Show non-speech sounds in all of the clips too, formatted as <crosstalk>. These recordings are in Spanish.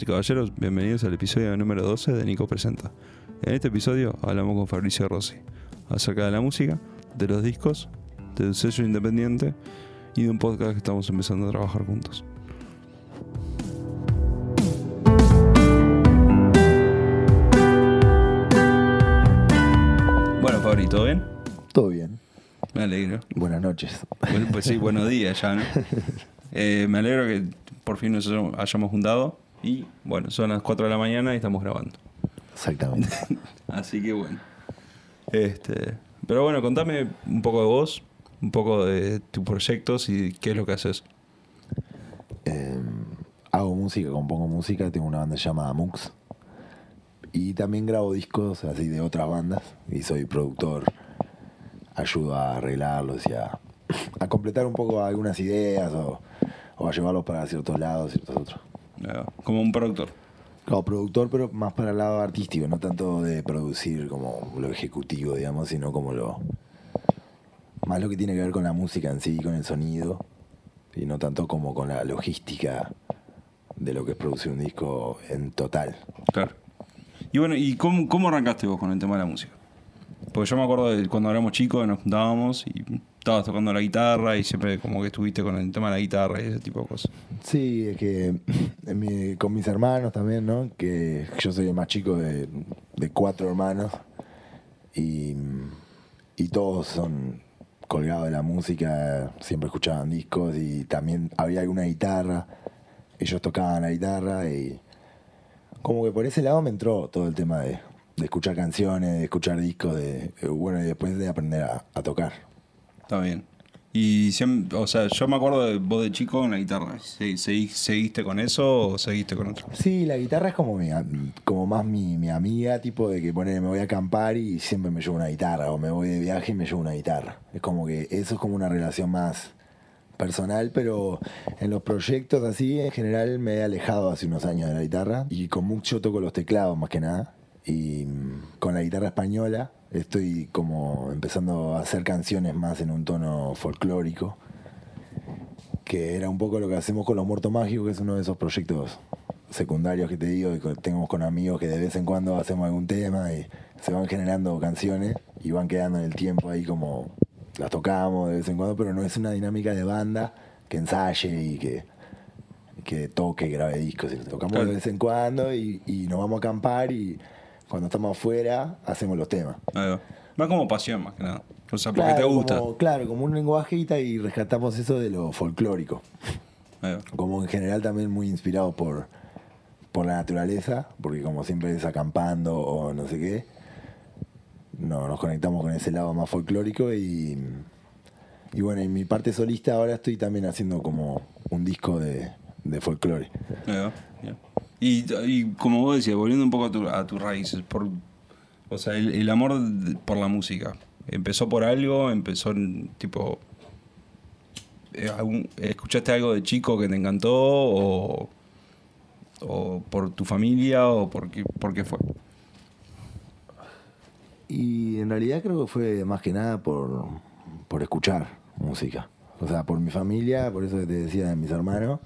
Damas y caballeros, bienvenidos al episodio número 12 de Nico Presenta. En este episodio hablamos con Fabricio Rossi acerca de la música, de los discos, del sello independiente y de un podcast que estamos empezando a trabajar juntos. Bueno, Fabri, ¿todo bien? Todo bien. Me alegro. Buenas noches. Bueno, pues sí, buenos días ya, ¿no? <laughs> Eh, me alegro que por fin nos hayamos juntado y bueno, son las 4 de la mañana y estamos grabando. Exactamente. <laughs> Así que bueno. Este, pero bueno, contame un poco de vos, un poco de tus proyectos y qué es lo que haces. Eh, hago música, compongo música, tengo una banda llamada Mux. Y también grabo discos así de otras bandas y soy productor. Ayudo a arreglarlos y a, a completar un poco algunas ideas o, o a llevarlos para ciertos lados, ciertos otros. Como un productor. Como productor, pero más para el lado artístico, no tanto de producir como lo ejecutivo, digamos, sino como lo. Más lo que tiene que ver con la música en sí, con el sonido, y no tanto como con la logística de lo que es producir un disco en total. Claro. Y bueno, ¿y cómo, cómo arrancaste vos con el tema de la música? Porque yo me acuerdo de cuando éramos chicos, nos juntábamos y estabas tocando la guitarra y siempre como que estuviste con el tema de la guitarra y ese tipo de cosas. Sí, es que <clears throat> mi- con mis hermanos también, ¿no? Que yo soy el más chico de, de cuatro hermanos y, y todos son colgados de la música, siempre escuchaban discos y también había alguna guitarra, ellos tocaban la guitarra y como que por ese lado me entró todo el tema de, de escuchar canciones, de escuchar discos, de bueno, y después de aprender a tocar. Está bien. Y siempre, o sea, yo me acuerdo de vos de chico en la guitarra. ¿Se- segui- ¿Seguiste con eso o seguiste con otro? Sí, la guitarra es como mi, como más mi, mi amiga, tipo de que pone, me voy a acampar y siempre me llevo una guitarra, o me voy de viaje y me llevo una guitarra. Es como que eso es como una relación más personal, pero en los proyectos así, en general me he alejado hace unos años de la guitarra y con mucho toco los teclados más que nada. Y mm, con la guitarra española estoy como empezando a hacer canciones más en un tono folclórico que era un poco lo que hacemos con Los Muertos Mágicos, que es uno de esos proyectos secundarios que te digo, y que tenemos con amigos que de vez en cuando hacemos algún tema y se van generando canciones y van quedando en el tiempo ahí como las tocamos de vez en cuando, pero no es una dinámica de banda que ensaye y que, que toque, grabe discos. Tocamos de vez en cuando y, y nos vamos a acampar y cuando estamos afuera hacemos los temas. Más como pasión, más que nada. O sea, porque te gusta. Como, claro, como un lenguaje y ta- y rescatamos eso de lo folclórico. Como en general también muy inspirado por, por la naturaleza, porque como siempre es acampando o no sé qué, no, nos conectamos con ese lado más folclórico y, y bueno, en mi parte solista ahora estoy también haciendo como un disco de, de folclore. Y, como vos decías, volviendo un poco a, tu- a tus raíces, por, o sea, el, el amor por la música, ¿empezó por algo? ¿Empezó en, tipo... eh, ¿Escuchaste algo de chico que te encantó? ¿O, o por tu familia? ¿O por qué, por qué fue? Y en realidad creo que fue más que nada por, por escuchar música. O sea, por mi familia, por eso que te decía de mis hermanos,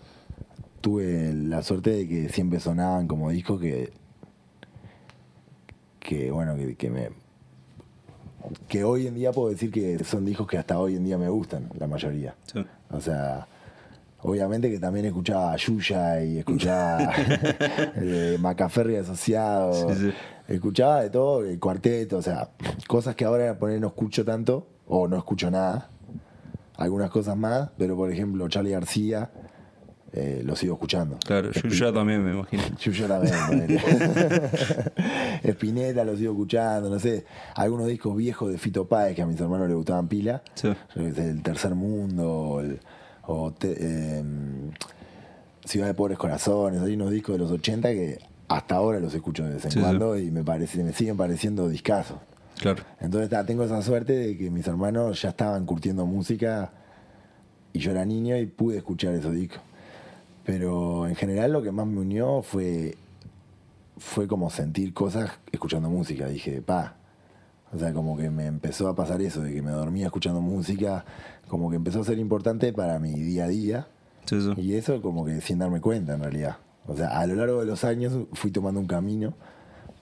tuve la suerte de que siempre sonaban como discos que, que bueno, que, que me... Que hoy en día puedo decir que son discos que hasta hoy en día me gustan, la mayoría. Sí. O sea, obviamente que también escuchaba a Yuya y escuchaba <laughs> <laughs> eh, Macaferri asociado. Sí, sí. Escuchaba de todo, el cuarteto, o sea, cosas que ahora poner no escucho tanto, o no escucho nada. Algunas cosas más, pero por ejemplo, Charlie García, eh, lo sigo escuchando. Claro, yo ya también me imagino. <laughs> Yuya también. ponele. <laughs> Spinetta lo sigo escuchando, no sé. Algunos discos viejos de Fito Páez que a mis hermanos les gustaban pila. Sí. Yo qué sé, El Tercer Mundo o, el- o te- eh, Ciudad de Pobres Corazones. Hay unos discos de los 80 que hasta ahora los escucho de vez en Sí, sí. cuando y me, parece, me siguen pareciendo discazos. Claro. Entonces ta, tengo esa suerte de que mis hermanos ya estaban curtiendo música y yo era niño y pude escuchar esos discos. Pero en general lo que más me unió fue, fue como sentir cosas escuchando música. Dije, pa. O sea, como que me empezó a pasar eso, de que me dormía escuchando música, como que empezó a ser importante para mi día a día. Sí, sí. Y eso como que sin darme cuenta en realidad. O sea, a lo largo de los años fui tomando un camino,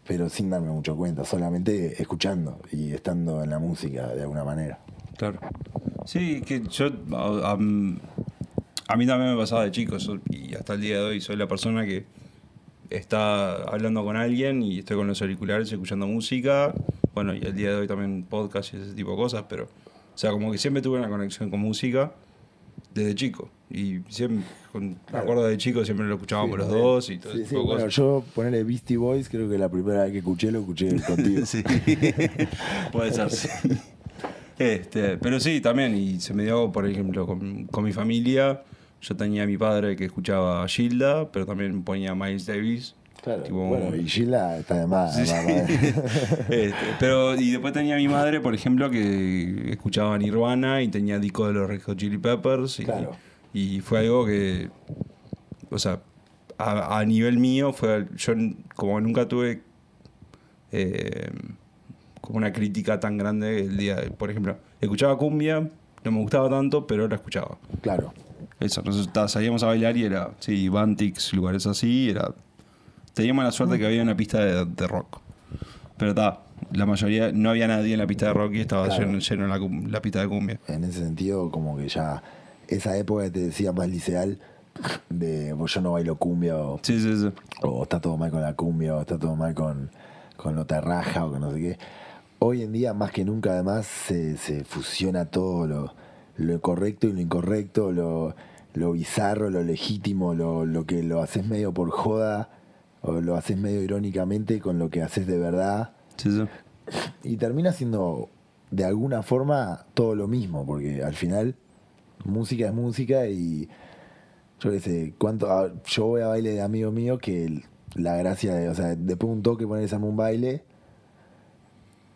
pero sin darme mucho cuenta, solamente escuchando y estando en la música de alguna manera. Claro. Sí, que yo. A- mí también me pasaba de chico, y hasta el día de hoy soy la persona que está hablando con alguien y estoy con los auriculares escuchando música. Bueno, y el día de hoy también podcast y ese tipo de cosas, pero. O sea, como que siempre tuve una conexión con música desde chico. Y siempre, con, me Claro. acuerdo de chico, siempre lo escuchábamos Sí, los también. dos y todo Sí, ese sí, tipo de bueno, cosas. yo ponerle Beastie Boys, creo que la primera vez que escuché lo escuché <laughs> contigo. Sí. <laughs> Puede ser, sí. <laughs> Este, pero sí, también, y se me dio, por ejemplo, con, con mi familia. Yo tenía a mi padre que escuchaba a Gilda, pero también ponía a Miles Davis. Claro. Tipo, bueno, y Gila está de más. Sí, <laughs> Este, pero, y después tenía a mi madre, por ejemplo, que escuchaba Nirvana y tenía disco de los Red Hot Chili Peppers. Y, Claro. y fue algo que, o sea, a, a nivel mío, fue yo como nunca tuve eh, como una crítica tan grande el día, de- por ejemplo, escuchaba cumbia, no me gustaba tanto, pero la escuchaba. claro. Eso, nosotros salíamos a bailar y era, sí, Bantix, lugares así, era... Teníamos la suerte que había una pista de, de rock. Pero está, la mayoría, no había nadie en la pista de rock y estaba Claro. lleno, lleno la, pista de cumbia. En ese sentido, como que ya esa época que te decía más liceal, de "Pues yo no bailo cumbia o, Sí, sí, sí. o está todo mal con la cumbia o está todo mal con, con lo terraja o con no sé qué. Hoy en día, más que nunca, además, se, se fusiona todo lo, lo correcto y lo incorrecto, lo, lo bizarro, lo legítimo, lo, lo que lo haces medio por joda o lo haces medio irónicamente con lo que haces de verdad. sí, sí. Y termina siendo de alguna forma todo lo mismo, porque al final música es música y yo qué sé, cuánto yo voy a baile de amigo mío que la gracia de, o sea, después de un toque ponerse a un baile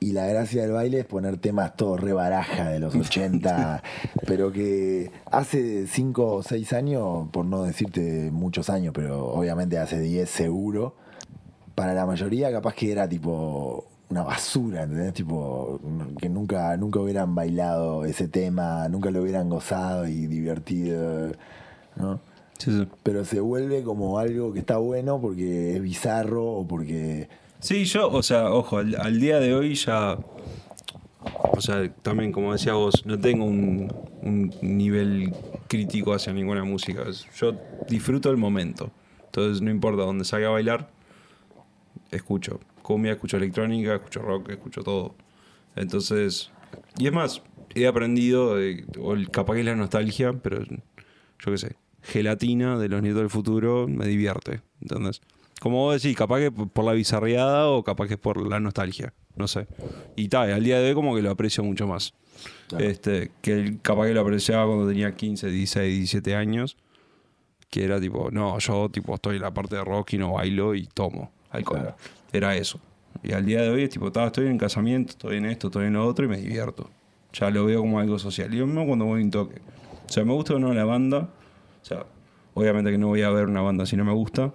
y la gracia del baile es poner temas todos re baraja de los <laughs> 80, pero que hace 5 o 6 años, por no decirte muchos años, pero obviamente hace 10 seguro, para la mayoría capaz que era tipo una basura, ¿entendés? Tipo, que nunca, nunca hubieran bailado ese tema, nunca lo hubieran gozado y divertido, ¿no? Sí, sí. Pero se vuelve como algo que está bueno porque es bizarro o porque... Sí, yo, o sea, ojo, al, día de hoy ya. O sea, también como decía vos, no tengo un, un nivel crítico hacia ninguna música. Yo disfruto el momento. Entonces, no importa dónde salga a bailar, escucho cumbia, escucho electrónica, escucho rock, escucho todo. Entonces, y es más, he aprendido, eh, o capaz que es la nostalgia, pero yo qué sé, gelatina de los nietos del futuro me divierte. Entonces, como vos decís, capaz que por la bizarreada o capaz que es por la nostalgia, no sé. Y tal, al día de hoy como que lo aprecio mucho más. Claro. Este, que el- capaz que lo apreciaba cuando tenía 15, 16, 17 años, que era tipo, no, yo tipo estoy en la parte de rock y no bailo y tomo alcohol. Claro. Era eso. Y al día de hoy es tipo, "Ta, estoy en casamiento, estoy en esto, estoy en lo otro y me divierto. Ya lo veo como algo social. Y lo mismo cuando voy a un toque. O sea, me gusta o no la banda. O sea, obviamente que no voy a ver una banda si no me gusta.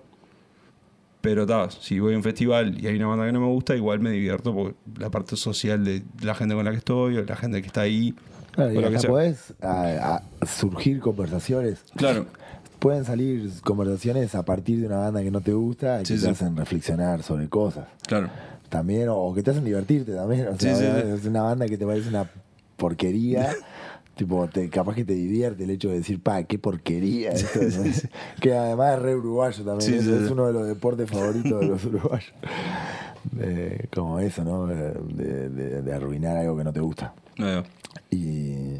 Pero ta, si voy a un festival y hay una banda que no me gusta, igual me divierto porque la parte social de la gente con la que estoy o la gente que está ahí. Claro, o y lo que hasta sea. podés a- a surgir conversaciones. Claro. Pueden salir conversaciones a partir de una banda que no te gusta y Sí, que sí. te hacen reflexionar sobre cosas. Claro. También, o, o que te hacen divertirte también. O sea, sí. es una banda que te parece una porquería. <laughs> tipo, te, capaz que te divierte el hecho de decir, pa, qué porquería esto. ¿no? Que además es re uruguayo también. Sí, es, sí, es sí. uno de los deportes favoritos de los <laughs> uruguayos. Como eso, ¿no? De, de- de arruinar algo que no te gusta. No, Y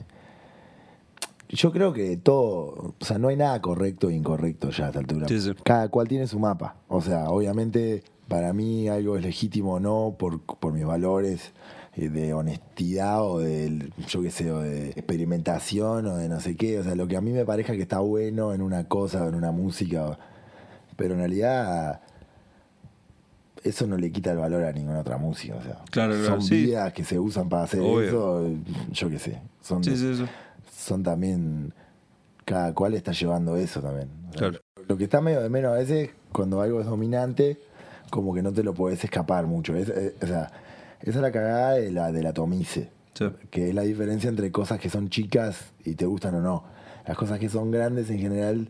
yo creo que todo, o sea, no hay nada correcto e incorrecto ya a esta altura. Sí, sí. Cada cual tiene su mapa. O sea, obviamente para mí algo es legítimo o no por, por mis valores eh, de honestidad o de, yo qué sé, o de experimentación o de no sé qué. O sea, lo que a mí me parezca que está bueno en una cosa o en una música. pero en realidad eso no le quita el valor a ninguna otra música. O sea, Claro, claro, son sí. vidas que se usan para hacer Obvio. eso, yo qué sé. Son, Sí, sí, sí. son también. Cada cual está llevando eso también. O sea, Claro. Lo que está medio de menos a veces, cuando algo es dominante, como que no te lo podés escapar mucho. Es- es- o sea, esa es la cagada de la, de la tomice. Sí. Que es la diferencia entre cosas que son chicas y te gustan o no. Las cosas que son grandes en general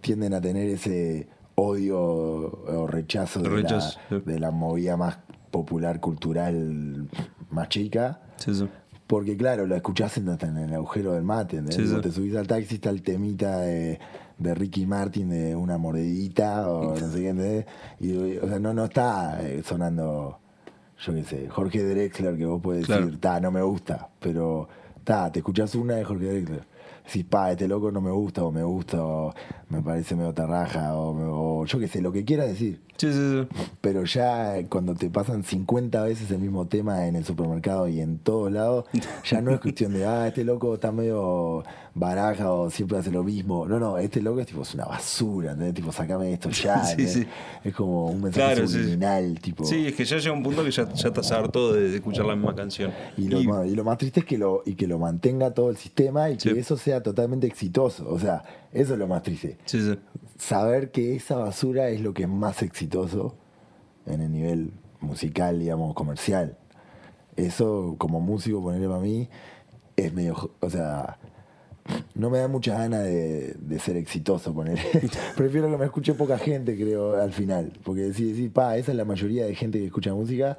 tienden a tener ese odio o rechazo, de, la, sí. de la movida más popular, cultural, más chica. Sí, sí. Porque claro, lo escuchás en, el agujero del mate, ¿entendés? Sí, te subís al taxi, está el temita de, de Ricky Martin de una mordidita o no sé qué, ¿entendés? Y, o sea, no, no está eh, sonando, yo qué sé, Jorge Drexler, que vos Claro. decir, ta, no me gusta, pero ta, te escuchás una de Jorge Drexler. Decís, pa, este loco no me gusta, o me gusta, o me parece medio tarraja, o, yo qué sé, lo que quieras decir. Sí, sí, sí. Pero ya cuando te pasan 50 veces el mismo tema en el supermercado y en todos lados, <laughs> ya no es cuestión de, ah, este loco está medio baraja o siempre hace lo mismo. No, no, este loco es tipo, es una basura, ¿entendés? Tipo, sacame esto <laughs> ya. Sí, sí. Es como un mensaje Claro, sí. tipo. Sí, es que ya llega un punto que ya, ya estás harto de, de escuchar la misma canción. Y lo, ma- y lo más triste es que lo, y que lo mantenga todo el sistema y que eso sea totalmente exitoso. O sea, eso es lo más triste. Sí, sí. saber que esa basura es lo que es más exitoso en el nivel musical, digamos, comercial. Eso, como músico, ponerle para mí, es medio. O sea, no me da mucha gana de, de ser exitoso, ponerle. <laughs> Prefiero que me escuche poca gente, creo, al final. Porque si decís, pa, esa es la mayoría de gente que escucha música,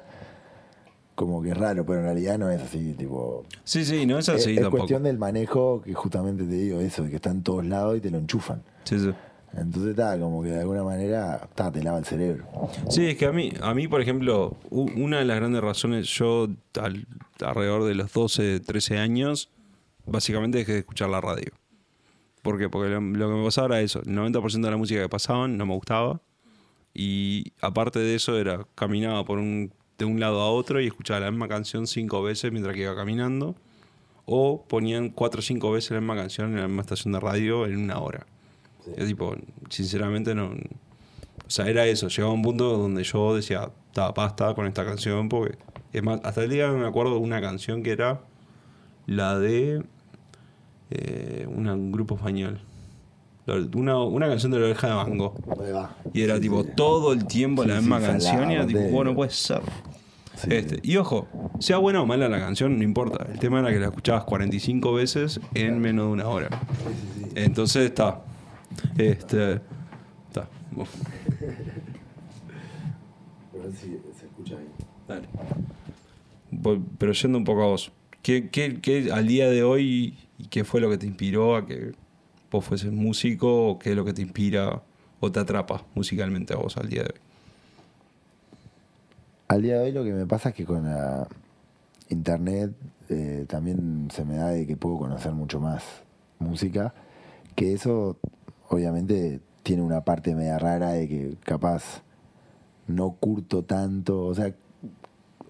como que es raro, pero en realidad no es así, tipo. Sí, sí, no es Es, así es tampoco. cuestión del manejo que justamente te digo eso, de que está en todos lados y te lo enchufan. Sí, sí. Entonces está como que de alguna manera ta, te lava el cerebro. Sí, es que a mí, a mí por ejemplo, una de las grandes razones, yo al- alrededor de los 12, 13 años, básicamente dejé de escuchar la radio. ¿Por qué? Porque lo, lo que me pasaba era eso, el 90% de la música que pasaban no me gustaba y aparte de eso era, caminaba por un, de un lado a otro y escuchaba la misma canción cinco veces mientras que iba caminando o ponían cuatro o cinco veces la misma canción en la misma estación de radio en una hora. Yo, tipo, sinceramente no... O sea, era eso. Llegaba un punto donde yo decía, está, basta con esta canción, porque... Es más, hasta el día me acuerdo de una canción que era la de eh, un grupo español. Una, una canción de la oreja de mango. Ahí va. Y era tipo todo el tiempo la misma canción y era tipo, bueno, puede ser. Sí, Este, y ojo, sea buena o mala la canción, no importa. El tema era que la escuchabas 45 veces en menos de una hora. Entonces está. Este. Está. Si se escucha ahí. dale. Pero yendo un poco a vos. ¿Qué, qué, qué al día de hoy y qué fue lo que te inspiró a que vos fueses músico? ¿O qué es lo que te inspira o te atrapa musicalmente a vos al día de hoy? Al día de hoy lo que me pasa es que con la internet eh, también se me da de que puedo conocer mucho más música, que eso obviamente tiene una parte media rara de que capaz no curto tanto, o sea,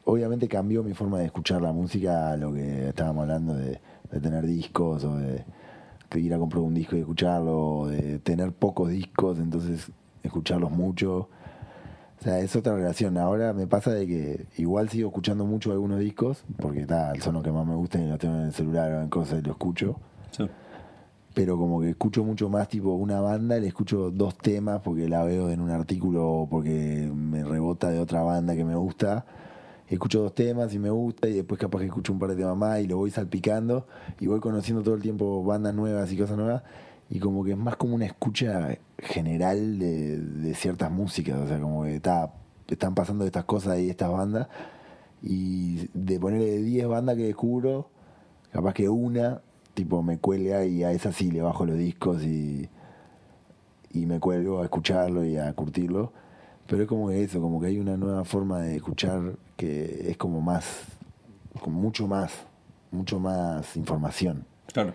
obviamente cambió mi forma de escuchar la música a lo que estábamos hablando de, de tener discos o de, de ir a comprar un disco y escucharlo, de tener pocos discos, entonces escucharlos mucho. O sea, es otra relación. Ahora me pasa de que igual sigo escuchando mucho algunos discos, porque está, son los que más me gustan y los tengo en el celular o en cosas y lo escucho. Pero como que escucho mucho más tipo una banda, le escucho dos temas porque la veo en un artículo o porque me rebota de otra banda que me gusta. Escucho dos temas y me gusta y después capaz que escucho un par de temas más y lo voy salpicando y voy conociendo todo el tiempo bandas nuevas y cosas nuevas y como que es más como una escucha general de, de ciertas músicas, o sea, como que está, están pasando estas cosas y estas bandas y de ponerle 10 bandas que descubro, capaz que una, tipo, me cuelga y a esa sí le bajo los discos y, y me cuelgo a escucharlo y a curtirlo. Pero es como que eso, como que hay una nueva forma de escuchar que es como más, con mucho más, mucho más información. Claro.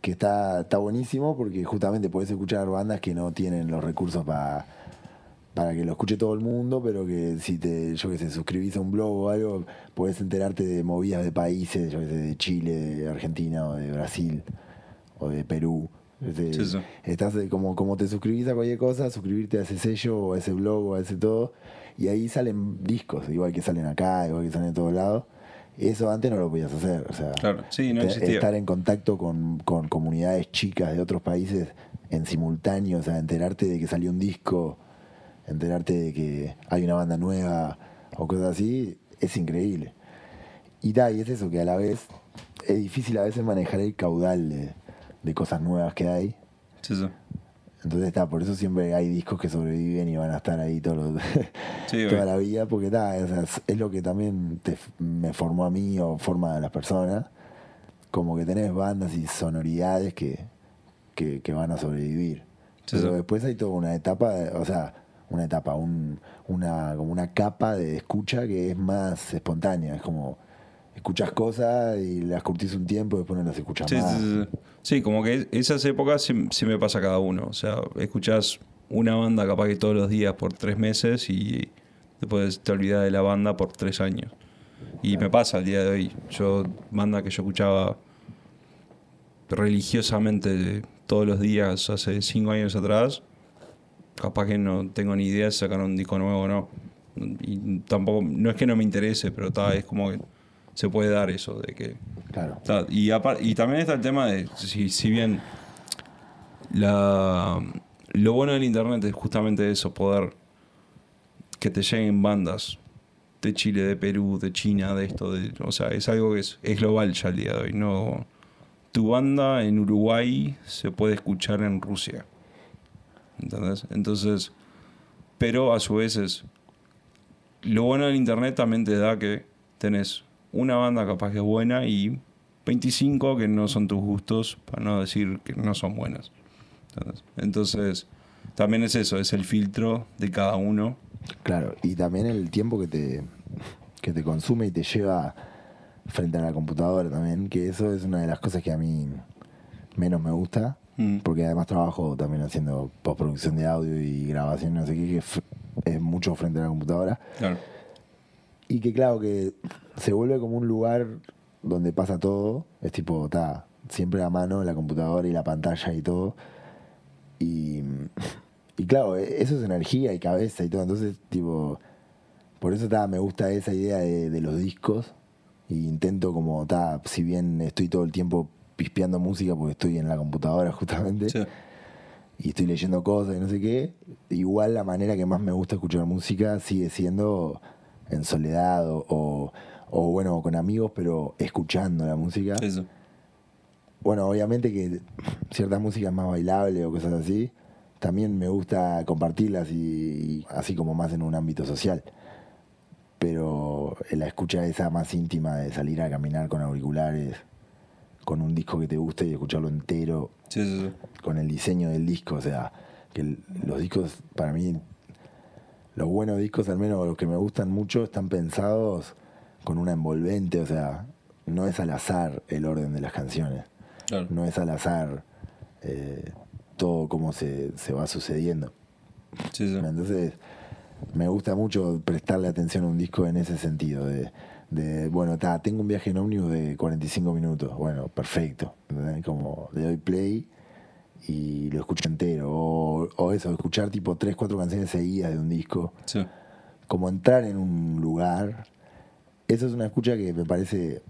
Que está, está buenísimo porque justamente podés escuchar bandas que no tienen los recursos para para que lo escuche todo el mundo, pero que si te, yo que sé, suscribís a un blog o algo, podés enterarte de movidas de países, yo que sé, de Chile, de Argentina o de Brasil o de Perú. Este, Sí, sí. Estás de- como, como te suscribís a cualquier cosa, suscribirte a ese sello o a ese blog o a ese todo, y ahí salen discos, igual que salen acá, igual que salen en todos lados. Eso antes no lo podías hacer, o sea, Claro, sí, no te- existía. estar en contacto con, con comunidades chicas de otros países en simultáneo, o sea, enterarte de que salió un disco, enterarte de que hay una banda nueva o cosas así, es increíble. Y da, y es eso, que a la vez es difícil a veces manejar el caudal de, de cosas nuevas que hay. Sí, sí. Entonces está, por eso siempre hay discos que sobreviven y van a estar ahí todos los- <laughs> toda la vida, porque está, es, es lo que también te- me formó a mí o forma a las personas. Como que tenés bandas y sonoridades que, que, que van a sobrevivir. Sí, Pero sí. después hay toda una etapa, o sea, una etapa, un, una, como una capa de escucha que es más espontánea. Es como escuchas cosas y las curtís un tiempo y después no las escuchas Sí, más. sí, sí, sí. Sí, como que esas épocas sí, sí me pasa a cada uno. O sea, escuchás una banda capaz que todos los días por tres meses y después te olvidas de la banda por tres años. Y me pasa al día de hoy. Yo, banda que yo escuchaba religiosamente todos los días hace cinco años atrás, capaz que no tengo ni idea si sacaron un disco nuevo o no. Y tampoco, no es que no me interese, pero ta, es como que se puede dar eso de que Claro. Ta, Y, y también está el tema de, si, si bien la, lo bueno del internet es justamente eso, poder que te lleguen bandas de Chile, de Perú, de China, de esto, de, o sea, es algo que es, es global ya el día de hoy. No, tu banda en Uruguay se puede escuchar en Rusia. ¿Entendés? Entonces, pero a su vez es, lo bueno del internet también te da que tenés una banda capaz que es buena y 25 que no son tus gustos, para no decir que no son buenas. ¿Entendés? Entonces, también es eso, es el filtro de cada uno. Claro, y también el tiempo que te, que te consume y te lleva frente a la computadora también, que eso es una de las cosas que a mí menos me gusta, Mm. porque además trabajo también haciendo postproducción de audio y grabación, no sé qué, que es mucho frente a la computadora. Claro. Y que claro que se vuelve como un lugar donde pasa todo, es tipo, está siempre a mano la computadora y la pantalla y todo. Y, <laughs> y claro, e- eso es energía y cabeza y todo, entonces tipo, por eso ta, me gusta esa idea de, de los discos y intento como, ta, si bien estoy todo el tiempo pispeando música porque estoy en la computadora <laughs> justamente Sí. y estoy leyendo cosas y no sé qué, igual la manera que más me gusta escuchar música sigue siendo en soledad o, o, o, bueno, con amigos, pero escuchando la música. Bueno, obviamente que cierta música es más bailable o cosas así, también me gusta compartirlas y, y así como más en un ámbito social. Pero la escucha esa más íntima de salir a caminar con auriculares, con un disco que te guste y escucharlo entero, Sí, sí, sí. con el diseño del disco, o sea, que los discos, para mí, los buenos discos, al menos los que me gustan mucho, están pensados con una envolvente, o sea, no es al azar el orden de las canciones, Claro. no es al azar eh, todo como se, se va sucediendo. Sí, sí. Entonces, me gusta mucho prestarle atención a un disco en ese sentido, de, de, bueno, ta, tengo un viaje en ómnibus de 45 minutos, bueno, perfecto, como le doy play y lo escucho entero, o, o eso, escuchar tipo 3, 4 canciones seguidas de un disco, Sí. como entrar en un lugar, eso es una escucha que me parece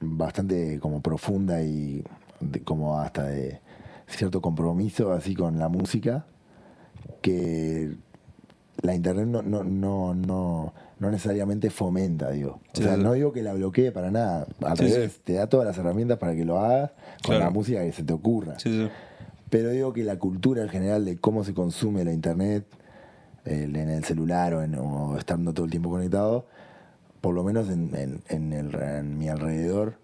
bastante como profunda y de- como hasta de cierto compromiso así con la música que la internet no, no, no, no, no necesariamente fomenta, digo. O Sí, sea, sí. no digo que la bloquee para nada. Al Sí, revés, te da todas las herramientas para que lo hagas con Claro. la música que se te ocurra. Pero digo que la cultura en general de cómo se consume la internet el- en el celular o, en, o estando todo el tiempo conectado, por lo menos en, en- en el- mi alrededor,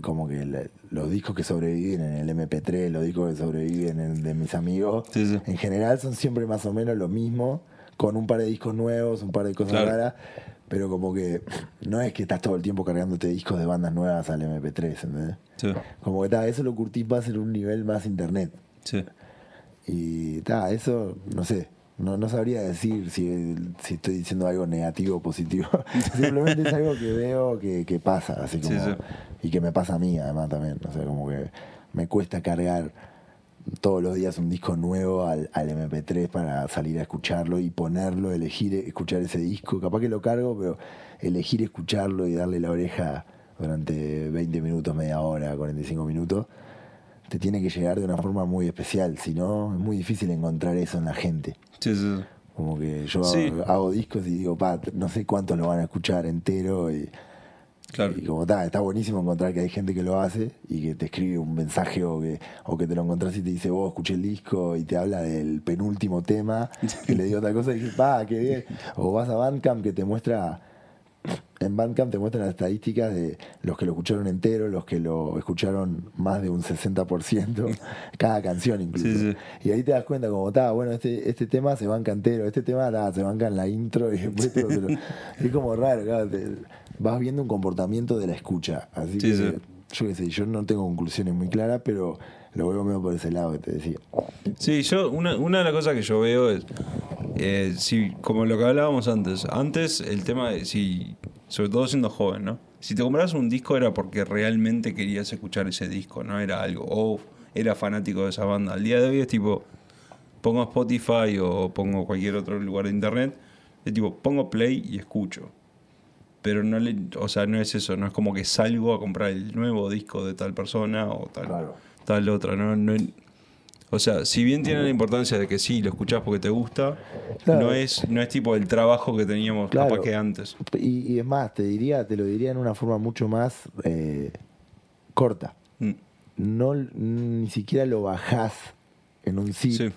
como que la- los discos que sobreviven en el MP3, los discos que sobreviven en, de mis amigos, Sí, sí. en general son siempre más o menos lo mismo, con un par de discos nuevos, un par de cosas Claro. raras, pero como que no es que estás todo el tiempo cargándote discos de bandas nuevas al MP3, ¿entendés? Sí. Como que ta, eso lo curtís más en un nivel más internet. Sí. Y ta, eso, no sé, no, no sabría decir si, si estoy diciendo algo negativo o positivo. <laughs> Simplemente es algo que veo que, que pasa, así Sí, como. sí. Y que me pasa a mí, además, también. O sea, como que me cuesta cargar todos los días un disco nuevo al, al MP3 para salir a escucharlo y ponerlo, elegir escuchar ese disco. Capaz que lo cargo, pero elegir escucharlo y darle la oreja durante 20 minutos, media hora, 45 minutos, te tiene que llegar de una forma muy especial. Si no, es muy difícil encontrar eso en la gente. Sí, sí, sí. Como que yo Sí. hago, hago discos y digo, pa, no sé cuántos lo van a escuchar entero y Claro. Y como está, está buenísimo encontrar que hay gente que lo hace y que te escribe un mensaje o que, o que te lo encontrás y te dice, vos escuché el disco y te habla del penúltimo tema, que le dio otra cosa y dices, pa, qué bien. O vas a Bandcamp que te muestra, en Bandcamp te muestran las estadísticas de los que lo escucharon entero, los que lo escucharon más de un 60%, <laughs> cada canción incluso. Sí, sí. Y ahí te das cuenta como, está, bueno, este, este tema se banca entero, este tema ta, se banca en la intro y después lo- <laughs> Es como raro, claro, te- vas viendo un comportamiento de la escucha. Así Sí, que, sí. yo qué sé, yo no tengo conclusiones muy claras, pero lo veo medio por ese lado que te decía. Sí, yo, una, una de las cosas que yo veo es, eh, si, como lo que hablábamos antes, antes el tema de, si, sobre todo siendo joven, ¿no? Si te comprabas un disco era porque realmente querías escuchar ese disco, no era algo, o era fanático de esa banda. Al día de hoy es tipo, pongo Spotify o pongo cualquier otro lugar de internet, es tipo, pongo play y escucho. Pero no le, o sea, no es eso, no es como que salgo a comprar el nuevo disco de tal persona o tal, Claro. Tal otra, no, no, o sea, si bien tiene la importancia de que sí, lo escuchás porque te gusta, Claro. no es no es tipo el trabajo que teníamos Claro. capaz que antes. Y, y es más, te diría, te lo diría en una forma mucho más eh, corta. Mm, No, ni siquiera lo bajás en un zip, Sí,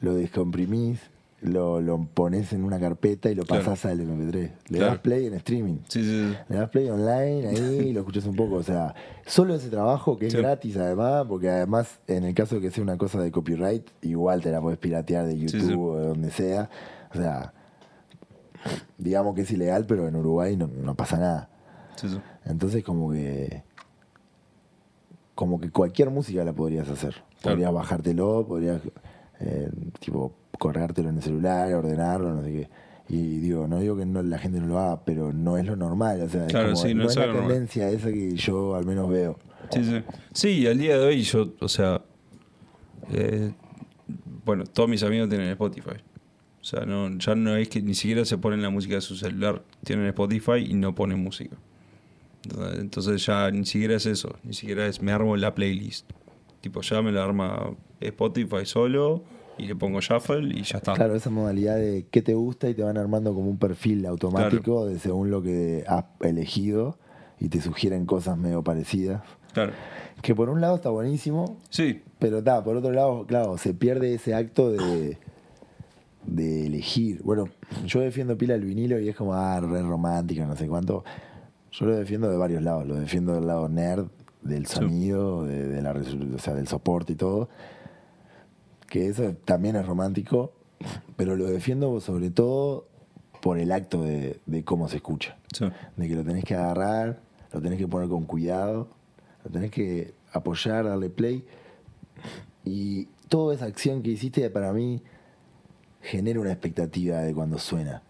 lo descomprimís, lo, lo pones en una carpeta y lo Claro. pasás al MP3. Le Claro. das play en streaming. sí, sí, sí. Le das play online ahí y lo escuchas un poco. O sea, solo ese trabajo que es gratis además, porque además en el caso de que sea una cosa de copyright, igual te la podés piratear de YouTube o de donde sea. O sea, digamos que es ilegal, pero en Uruguay no, no pasa nada. Entonces como que como que cualquier música la podrías hacer. Claro. Podrías bajártelo, podrías eh, tipo colgártelo en el celular, ordenarlo, no sé qué. Y digo, no digo que no, la gente no lo haga, pero no es lo normal. O sea, es Claro, como- sí, no no es es la normal. tendencia esa que yo al menos veo. Sí, sí. Sí, al día de hoy yo, o sea, eh, bueno, todos mis amigos tienen Spotify. O sea, no, ya no es que ni siquiera se ponen la música de su celular, tienen Spotify y no ponen música. Entonces- Entonces ya ni siquiera es eso, ni siquiera es me armo la playlist. Tipo, ya me la arma Spotify solo y le pongo shuffle y ya está. Claro, esa modalidad de qué te gusta y te van armando como un perfil automático de según lo que has elegido y te sugieren cosas medio parecidas. Claro. Que por un lado está buenísimo, Sí, Pero está, por otro lado, claro, se pierde ese acto de, de elegir. Bueno, yo defiendo pila el vinilo y es como, ah, re romántico, no sé cuánto. Yo lo defiendo de varios lados. Lo defiendo del lado nerd, del sonido, de, de la o sea, del soporte y todo. Que eso también es romántico, pero lo defiendo sobre todo por el acto de, de cómo se escucha sí. de que lo tenés que agarrar, lo tenés que poner con cuidado, lo tenés que apoyar, darle play. Y toda esa acción que hiciste para mí genera una expectativa de cuando suena.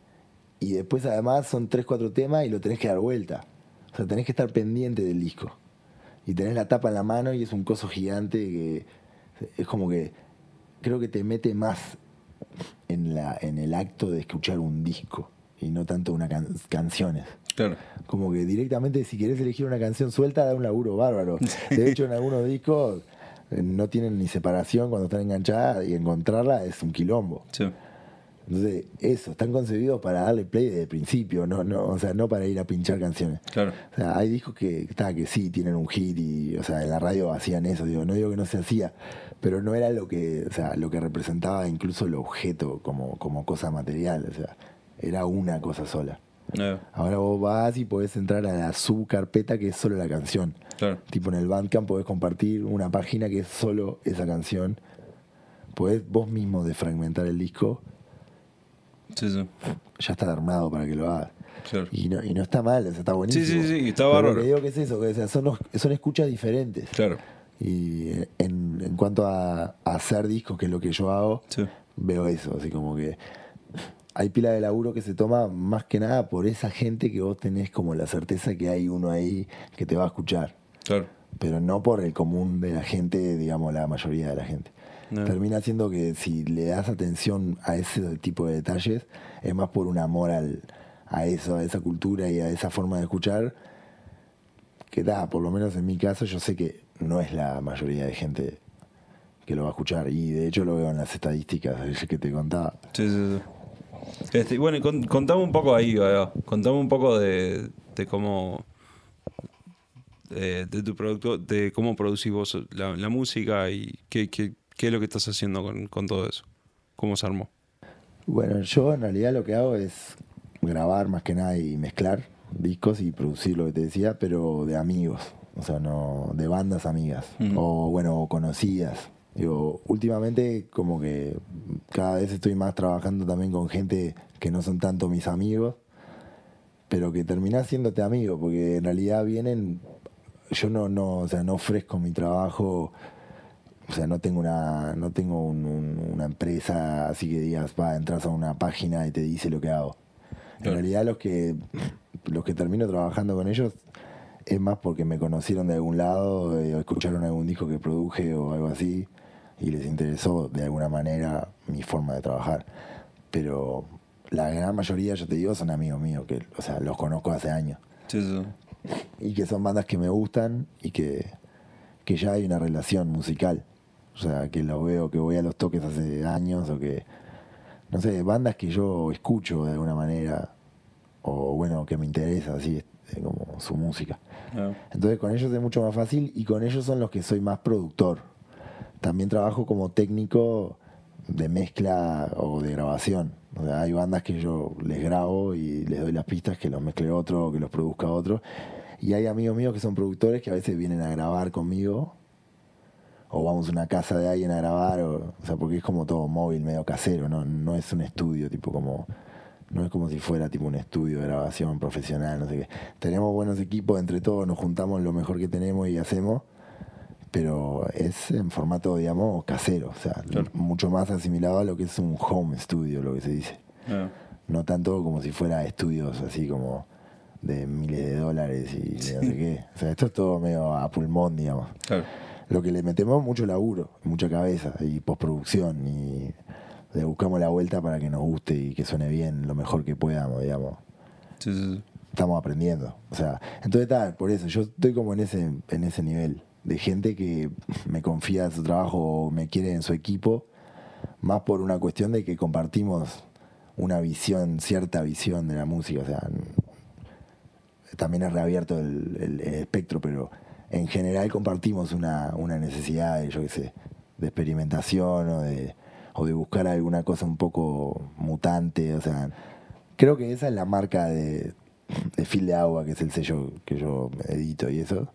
Y después además son tres, cuatro temas y lo tenés que dar vuelta. O sea, tenés que estar pendiente del disco. Y tenés la tapa en la mano y es un coso gigante que es como que creo que te mete más en, la, en el acto de escuchar un disco y no tanto una can- canciones. Claro. Como que directamente si querés elegir una canción suelta da un laburo bárbaro. <laughs> De hecho en algunos discos eh, no tienen ni separación cuando están enganchadas y encontrarla es un quilombo. Sí. Entonces, eso, están concebidos para darle play desde el principio, no, no, o sea, no para ir a pinchar canciones. Claro. O sea, hay discos que, está, que sí tienen un hit y, o sea, en la radio hacían eso, digo, no digo que no se hacía, pero no era lo que, o sea, lo que representaba incluso el objeto como, como cosa material, o sea, era una cosa sola. Ahora vos vas y podés entrar a la subcarpeta que es solo la canción. claro. Tipo en el Bandcamp podés compartir una página que es solo esa canción. Podés vos mismo defragmentar el disco, Sí, sí. ya está armado para que lo hagas. Claro. Y no, y no está mal, o sea, está buenísimo. Sí, sí, sí, está bárbaro. Lo que digo que es eso, que o sea, son, son escuchas diferentes. Claro. Y en, en cuanto a, a hacer discos, que es lo que yo hago, Sí. veo eso, así como que hay pila de laburo que se toma más que nada por esa gente que vos tenés como la certeza que hay uno ahí que te va a escuchar, Claro. pero no por el común de la gente, digamos la mayoría de la gente. No. Termina siendo que si le das atención a ese tipo de detalles, es más por un amor al, a eso, a esa cultura y a esa forma de escuchar, que da, por lo menos en mi caso, yo sé que no es la mayoría de gente que lo va a escuchar. Y de hecho lo veo en las estadísticas que te contaba. Sí, sí, sí. Este, bueno, con- contame un poco ahí, Gaga. contame un poco de, de cómo, eh, de tu producto, de cómo producís vos la, la música y qué, qué, qué, es lo que estás haciendo con, con todo eso. ¿Cómo se armó? Bueno, yo en realidad lo que hago es grabar más que nada y mezclar discos y producir lo que te decía, pero de amigos, o sea, no de bandas amigas Ujú. o bueno, conocidas. Digo, últimamente como que cada vez estoy más trabajando también con gente que no son tanto mis amigos, pero que terminás siéndote amigo, porque en realidad vienen, yo no, no, o sea, no ofrezco mi trabajo, o sea, no tengo una, no tengo un- un- una empresa así que digas, va, entras a una página y te dice lo que hago. En realidad los que, los que termino trabajando con ellos es más porque me conocieron de algún lado, eh, o escucharon algún disco que produje o algo así, y les interesó de alguna manera mi forma de trabajar. Pero la gran mayoría, yo te digo, son amigos míos, que, o sea, los conozco hace años. Sí, sí. Y que son bandas que me gustan y que, que ya hay una relación musical. O sea, que los veo, que voy a los toques hace años o que, no sé, bandas que yo escucho de alguna manera o bueno, que me interesa así, eh, como su música. Ah, Entonces con ellos es mucho más fácil y con ellos son los que soy más productor. También trabajo como técnico de mezcla o de grabación. O sea, hay bandas que yo les grabo y les doy las pistas que los mezcle otro o que los produzca otro. Y hay amigos míos que son productores que a veces vienen a grabar conmigo o vamos a una casa de alguien a grabar, o, o sea, porque es como todo móvil, medio casero, ¿no? no es un estudio, tipo como, no es como si fuera tipo un estudio de grabación profesional, no sé qué. Tenemos buenos equipos, entre todos nos juntamos lo mejor que tenemos y hacemos, pero es en formato, digamos, casero, o sea, Claro. mucho más asimilado a lo que es un home studio, lo que se dice. ah. No tanto como si fuera estudios así como de miles de dólares y de no sé qué. O sea, esto es todo medio a pulmón, digamos. Claro. Lo que le metemos mucho laburo, mucha cabeza y postproducción y le buscamos la vuelta para que nos guste y que suene bien lo mejor que podamos, digamos. Sí, sí, sí. Estamos aprendiendo. O sea, entonces está, por eso, yo estoy como en ese, en ese nivel de gente que me confía en su trabajo o me quiere en su equipo, más por una cuestión de que compartimos una visión, cierta visión de la música. O sea, también es reabierto el, el- el espectro, pero en general compartimos una, una necesidad de, yo qué sé, de experimentación o de, o de buscar alguna cosa un poco mutante. O sea, creo que esa es la marca de, de Fil de Agua, que es el sello que yo edito y eso.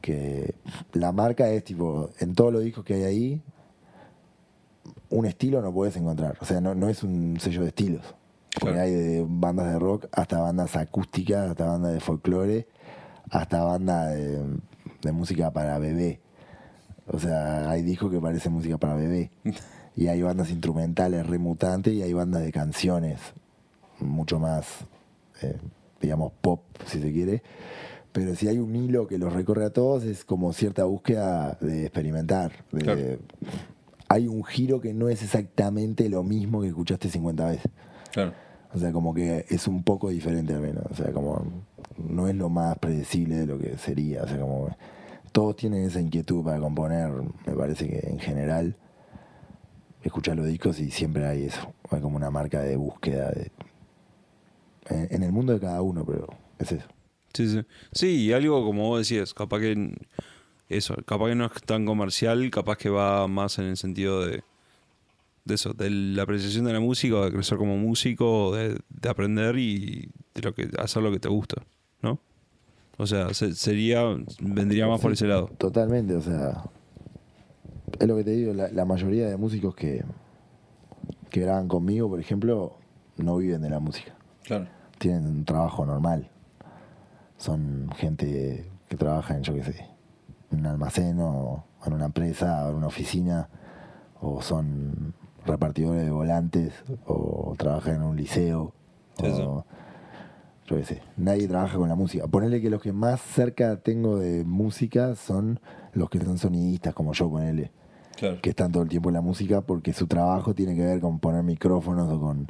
Que la marca es tipo, en todos los discos que hay ahí, un estilo no puedes encontrar. O sea, no, no es un sello de estilos. Porque Claro. hay de bandas de rock hasta bandas acústicas, hasta bandas de folclore, hasta bandas de, de música para bebé. O sea, hay discos que parecen música para bebé. <laughs> Y hay bandas instrumentales remutantes y hay bandas de canciones mucho más, eh, digamos, pop, si se quiere. Pero si hay un hilo que los recorre a todos, es como cierta búsqueda de experimentar. de- Claro. Hay un giro que no es exactamente lo mismo que escuchaste 50 veces. Claro. O sea, como que es un poco diferente al menos. O sea, como no es lo más predecible de lo que sería. O sea, como todos tienen esa inquietud para componer. Me parece que en general escuchar los discos y siempre hay eso. Hay como una marca de búsqueda de, en, el mundo de cada uno, pero es eso. Sí, sí. Sí, y algo como vos decías, capaz que eso, capaz que no es tan comercial, capaz que va más en el sentido de, de eso, de la apreciación de la música, de crecer como músico, de, de aprender y de lo que hacer lo que te gusta, ¿no? O sea, se- sería, vendría más por ese lado. Totalmente, o sea, es lo que te digo, la, la mayoría de músicos que, que graban conmigo, por ejemplo, no viven de la música. Claro. tienen un trabajo normal. Son gente que trabaja en, yo qué sé, en un almacén o en una empresa o en una oficina, o son repartidores de volantes, o trabajan en un liceo, Sí, o yo qué sé. Nadie trabaja con la música. Ponerle que los que más cerca tengo de música son los que son sonidistas, como yo, ponele Claro. que están todo el tiempo en la música porque su trabajo tiene que ver con poner micrófonos o con,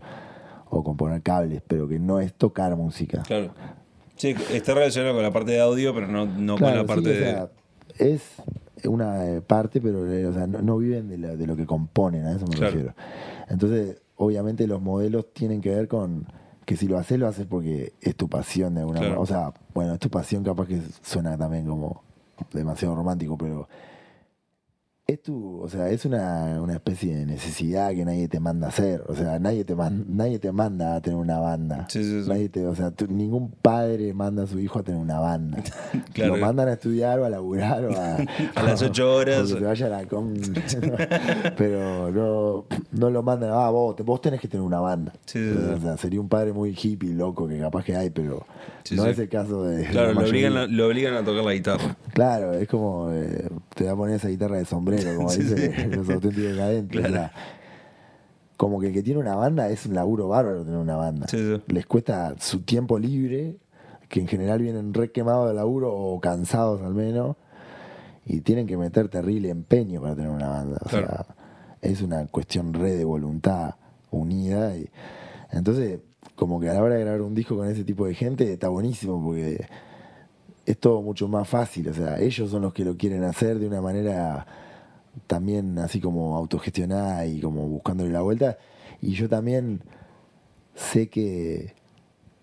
o con poner cables, pero que no es tocar música. Claro. Sí, está relacionado con la parte de audio, pero no, no Claro, con la parte sí, o de. es una eh, parte, pero eh, o sea, no, no viven de, la- de lo que componen, a eso me Claro. refiero. Entonces, obviamente los modelos tienen que ver con que si lo haces, lo haces porque es tu pasión de alguna Claro. manera. O sea, bueno, es tu pasión, capaz que suena también como demasiado romántico, pero es tu, o sea, es una, una especie de necesidad que nadie te manda a hacer. O sea, nadie te, man- nadie te manda a tener una banda. Sí, sí, sí. Nadie te, o sea, tú- ningún padre manda a su hijo a tener una banda. <laughs> Claro. Lo mandan a estudiar o a laburar o a... <laughs> A las ocho horas. o que se vaya a la con... <laughs> Pero no, no lo mandan, ah, vos, vos tenés que tener una banda. Sí, sí, sí. O sea, sería un padre muy hippie, loco, que capaz que hay, pero no es el caso de... Claro, la lo obligan, a, lo obligan a tocar la guitarra. Claro, es como eh, te va a poner esa guitarra de sombrero, como Sí, dicen <laughs> los auténticos decadentes. Claro. o sea, como que el que tiene una banda es un laburo bárbaro tener una banda. Sí. Les cuesta su tiempo libre, que en general vienen re quemados de laburo o cansados al menos, y tienen que meter terrible empeño para tener una banda. O Claro. sea, es una cuestión re de voluntad unida. Y, entonces, como que a la hora de grabar un disco con ese tipo de gente está buenísimo porque es todo mucho más fácil. O sea, ellos son los que lo quieren hacer de una manera también así como autogestionada y como buscándole la vuelta. Y yo también sé que,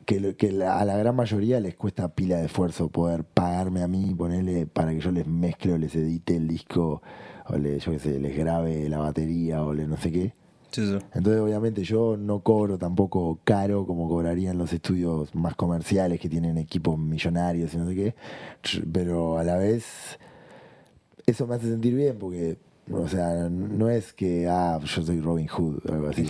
que, que la- a la gran mayoría les cuesta pila de esfuerzo poder pagarme a mí, ponerle para que yo les mezcle o les edite el disco o les, yo qué sé, les grabe la batería o le no sé qué. Sí, sí. Entonces, obviamente, yo no cobro tampoco caro como cobrarían los estudios más comerciales que tienen equipos millonarios y no sé qué. Pero a la vez, eso me hace sentir bien porque, o sea, no es que, ah, yo soy Robin Hood o algo así.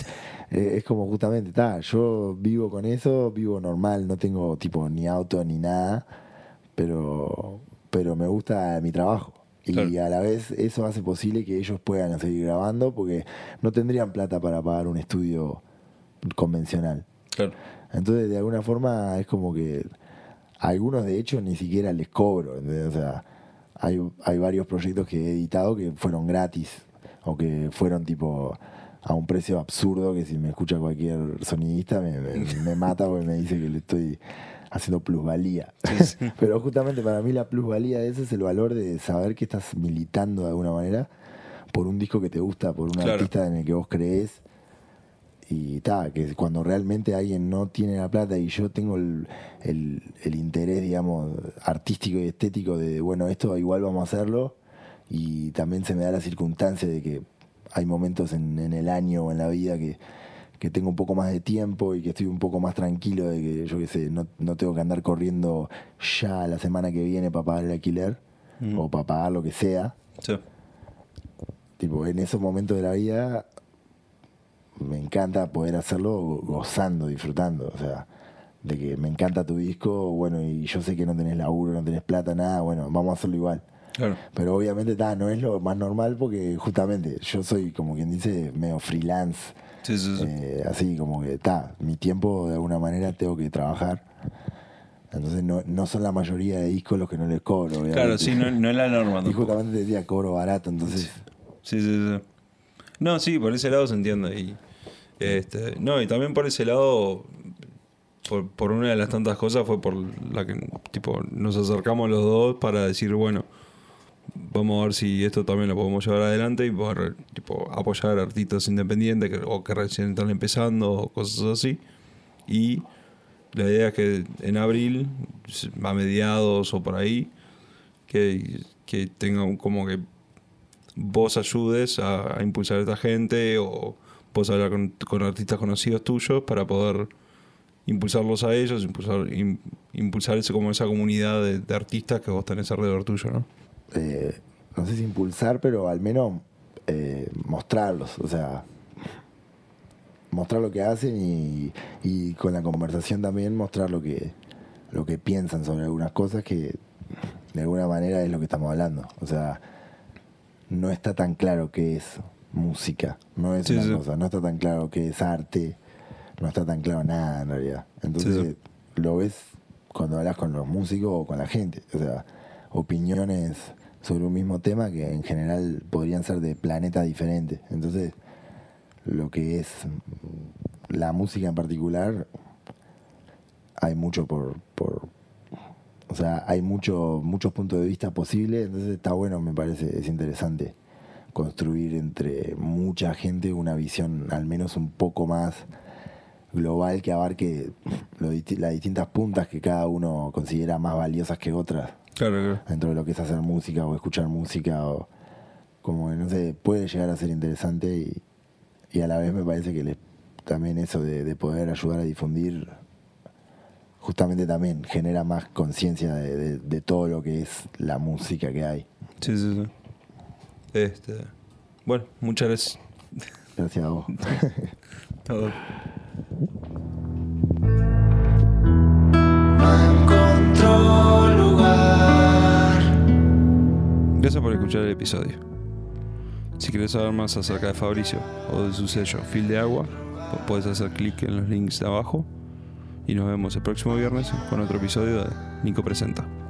Eh, es como justamente, está, yo vivo con eso, vivo normal, no tengo tipo ni auto ni nada, pero, pero me gusta mi trabajo. Y Claro. a la vez eso hace posible que ellos puedan seguir grabando porque no tendrían plata para pagar un estudio convencional. Claro. Entonces, de alguna forma, es como que a algunos, de hecho, ni siquiera les cobro. ¿entendés? O sea, hay, hay varios proyectos que he editado que fueron gratis o que fueron tipo a un precio absurdo que si me escucha cualquier sonidista me, me- me mata porque me dice que le estoy haciendo plusvalía. <laughs> Pero justamente para mí la plusvalía de eso es el valor de saber que estás militando de alguna manera por un disco que te gusta, por un Claro. artista en el que vos crees y ta, que cuando realmente alguien no tiene la plata y yo tengo el, el- el interés, digamos, artístico y estético de, bueno, esto igual vamos a hacerlo, y también se me da la circunstancia de que hay momentos en, en el año o en la vida que, que tengo un poco más de tiempo y que estoy un poco más tranquilo de que, yo qué sé, no, no tengo que andar corriendo ya la semana que viene para pagar el alquiler Mm. o para pagar lo que sea. Sí. Tipo, en esos momentos de la vida me encanta poder hacerlo go- gozando, disfrutando. O sea, de que me encanta tu disco, bueno, y yo sé que no tenés laburo, no tenés plata, nada, bueno, vamos a hacerlo igual. Claro. Pero obviamente ta, no es lo más normal porque justamente yo soy, como quien dice, medio freelance. Sí, sí, sí. Eh, así como que está, mi tiempo de alguna manera tengo que trabajar. Entonces no, no son la mayoría de discos los que no les cobro. obviamente. Claro, sí, no, no es la norma. <laughs> Y justamente te decía cobro barato, entonces Sí, sí, sí. No, sí, por ese lado se entiende. Y, este, no, y también por ese lado, por, por una de las tantas cosas fue por la que tipo nos acercamos los dos para decir, bueno, vamos a ver si esto también lo podemos llevar adelante y poder tipo, apoyar artistas independientes que- o que recién están empezando o cosas así. Y la idea es que en abril, a mediados o por ahí, que, que tengan como que vos ayudes a, impulsar a esta gente o vos hablar con, artistas conocidos tuyos para poder impulsarlos a ellos, impulsar, im- impulsar ese, como esa comunidad de, de artistas que vos tenés alrededor tuyo, ¿no? eh, no sé si impulsar, pero al menos eh, mostrarlos, o sea, mostrar lo que hacen y, y con la conversación también mostrar lo que, lo que piensan sobre algunas cosas que de alguna manera es lo que estamos hablando. O sea, no está tan claro qué es música, no es Sí, una sí. cosa, no está tan claro qué es arte, no está tan claro nada en realidad. Entonces Sí, lo ves cuando hablas con los músicos o con la gente. O sea, opiniones sobre un mismo tema que en general podrían ser de planetas diferentes. Entonces, lo que es la música en particular, hay mucho por, por o sea, hay mucho, muchos puntos de vista posibles, entonces está bueno, me parece, es interesante construir entre mucha gente una visión al menos un poco más global que abarque lo las distintas puntas que cada uno considera más valiosas que otras Claro, claro. dentro de lo que es hacer música o escuchar música o como que no sé, puede llegar a ser interesante y, y a la vez me parece que les- también eso de, de poder ayudar a difundir justamente también genera más conciencia de, de- de todo lo que es la música que hay. Sí, sí, sí. Este. Bueno, muchas gracias. Gracias a vos. <laughs> Lugar. Gracias por escuchar el episodio. Si quieres saber más acerca de Fabricio o de su sello Fil de Agua, pues puedes hacer clic en los links de abajo y nos vemos el próximo viernes con otro episodio de Nico Presenta.